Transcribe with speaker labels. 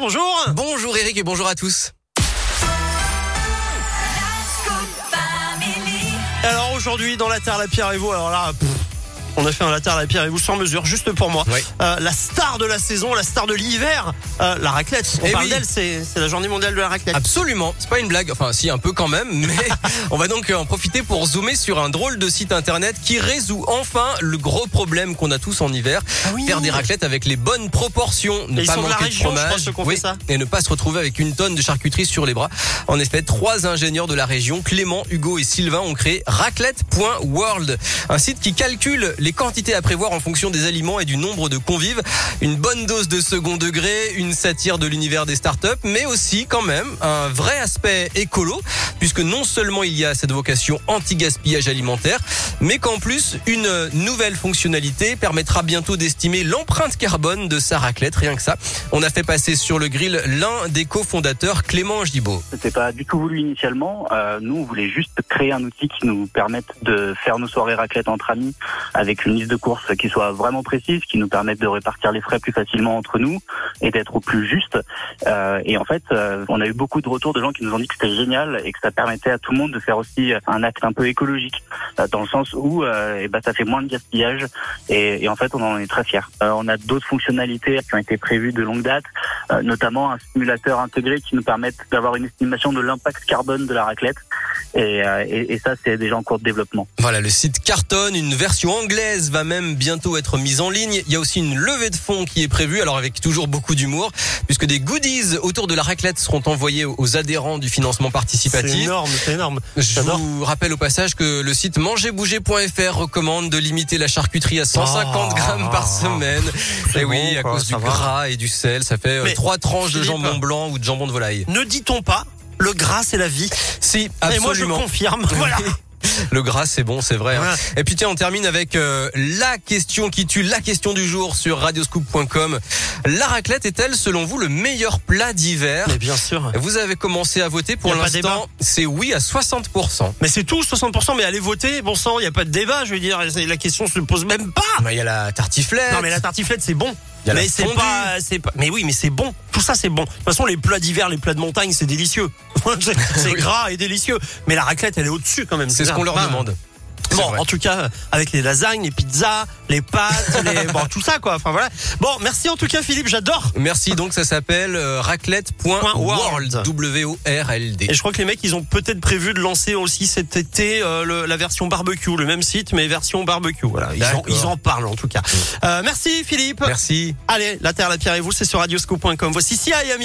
Speaker 1: Bonjour.
Speaker 2: Bonjour Eric et bonjour à tous.
Speaker 1: Alors aujourd'hui dans la Terre, la pierre et vous, alors là, pff, on a fait un la Terre, la pierre et vous sans mesure, juste pour moi.
Speaker 2: Oui.
Speaker 1: Euh, la star de la saison, la star de l'hiver, euh, la raclette. On
Speaker 2: Eh
Speaker 1: parle
Speaker 2: oui.
Speaker 1: d'elle, c'est c'est la journée mondiale de la raclette.
Speaker 2: Absolument, c'est pas une blague, enfin si un peu quand même, mais on va donc en profiter pour zoomer sur un drôle de site internet qui résout enfin le gros problème qu'on a tous en hiver,
Speaker 1: Ah oui.
Speaker 2: faire des raclettes avec les bonnes proportions, ne
Speaker 1: Et
Speaker 2: pas
Speaker 1: de
Speaker 2: manquer
Speaker 1: je
Speaker 2: fromage,
Speaker 1: crois, ça.
Speaker 2: et ne pas se retrouver avec une tonne de charcuterie sur les bras. En effet, trois ingénieurs de la région, Clément, Hugo et Sylvain, ont créé raclette.world, un site qui calcule les quantités à prévoir en fonction des aliments et du nombre de convives. Une bonne dose de second degré, une satire de l'univers des startups, mais aussi quand même un vrai aspect écolo, puisque non seulement il y a cette vocation anti-gaspillage alimentaire, mais qu'en plus une nouvelle fonctionnalité permettra bientôt d'estimer l'empreinte carbone de sa raclette. Rien que ça, on a fait passer sur le grill l'un des cofondateurs, Clément Gibaud.
Speaker 3: C'était pas du tout voulu initialement. Euh, nous, on voulait juste créer un outil qui nous permette de faire nos soirées raclette entre amis une liste de courses qui soit vraiment précise, qui nous permette de répartir les frais plus facilement entre nous et d'être au plus juste. Euh, et en fait, euh, on a eu beaucoup de retours de gens qui nous ont dit que c'était génial et que ça permettait à tout le monde de faire aussi un acte un peu écologique, euh, dans le sens où ben, ça fait moins de gaspillage et, en fait, on en est très fiers. On a d'autres fonctionnalités qui ont été prévues de longue date, notamment un simulateur intégré qui nous permet d'avoir une estimation de l'impact carbone de la raclette. Et, euh, et, et ça, c'est déjà en cours de développement.
Speaker 2: Voilà, le site cartonne, une version anglaise va même bientôt être mise en ligne. Il y a aussi une levée de fonds qui est prévue, alors avec toujours beaucoup d'humour, puisque des goodies autour de la raclette seront envoyés aux adhérents du financement
Speaker 1: C'est
Speaker 2: participatif.
Speaker 1: énorme, c'est énorme.
Speaker 2: Je vous rappelle au passage que le site mangerbouger.fr recommande de limiter la charcuterie à 150
Speaker 1: Oh.
Speaker 2: grammes par semaine.
Speaker 1: C'est
Speaker 2: Et oui,
Speaker 1: bon,
Speaker 2: à
Speaker 1: quoi,
Speaker 2: cause du
Speaker 1: va.
Speaker 2: gras et du sel, ça fait euh,
Speaker 1: Mais,
Speaker 2: trois tranches de jambon blanc ou de jambon de volaille.
Speaker 1: Ne dit-on pas le gras c'est la vie
Speaker 2: Si,
Speaker 1: Et moi je
Speaker 2: absolument.
Speaker 1: confirme. Voilà.
Speaker 2: Le gras, c'est bon, c'est vrai. hein. Et puis tiens, on termine avec euh, la question qui tue, la question du jour sur radioscoop.com. La raclette est-elle, selon vous, le meilleur plat d'hiver?
Speaker 1: Mais bien sûr.
Speaker 2: Vous avez commencé à voter pour l'instant. C'est oui à 60%.
Speaker 1: Mais c'est tout, 60%. Mais allez voter, bon sang, il n'y a pas de débat, je veux dire. La question se pose même pas.
Speaker 2: Mais il y a la tartiflette.
Speaker 1: Non mais la tartiflette c'est bon.
Speaker 2: Y a
Speaker 1: mais c'est pas, pas. Mais oui, mais c'est bon. Tout ça c'est bon. De toute façon, les plats d'hiver, les plats de montagne, c'est délicieux. c'est gras et délicieux. Mais la raclette, elle est au-dessus quand même.
Speaker 2: C'est ce qu'on leur demande.
Speaker 1: Bon, en tout cas, avec les lasagnes, les pizzas, les pâtes, les... bon, tout ça quoi. Enfin voilà. Bon, merci en tout cas Philippe, j'adore.
Speaker 2: Merci, donc ça s'appelle euh, raclette.world.
Speaker 1: World.
Speaker 2: W-O-R-L-D.
Speaker 1: Et je crois que les mecs, ils ont peut-être prévu de lancer aussi cet été euh, le- la version barbecue, le même site, mais version barbecue. Voilà, ils en,
Speaker 2: D'accord.
Speaker 1: ils en parlent en tout cas. Euh, merci Philippe.
Speaker 2: Merci.
Speaker 1: Allez, la terre, la pierre et vous, c'est sur radioscope.com. Voici Ami.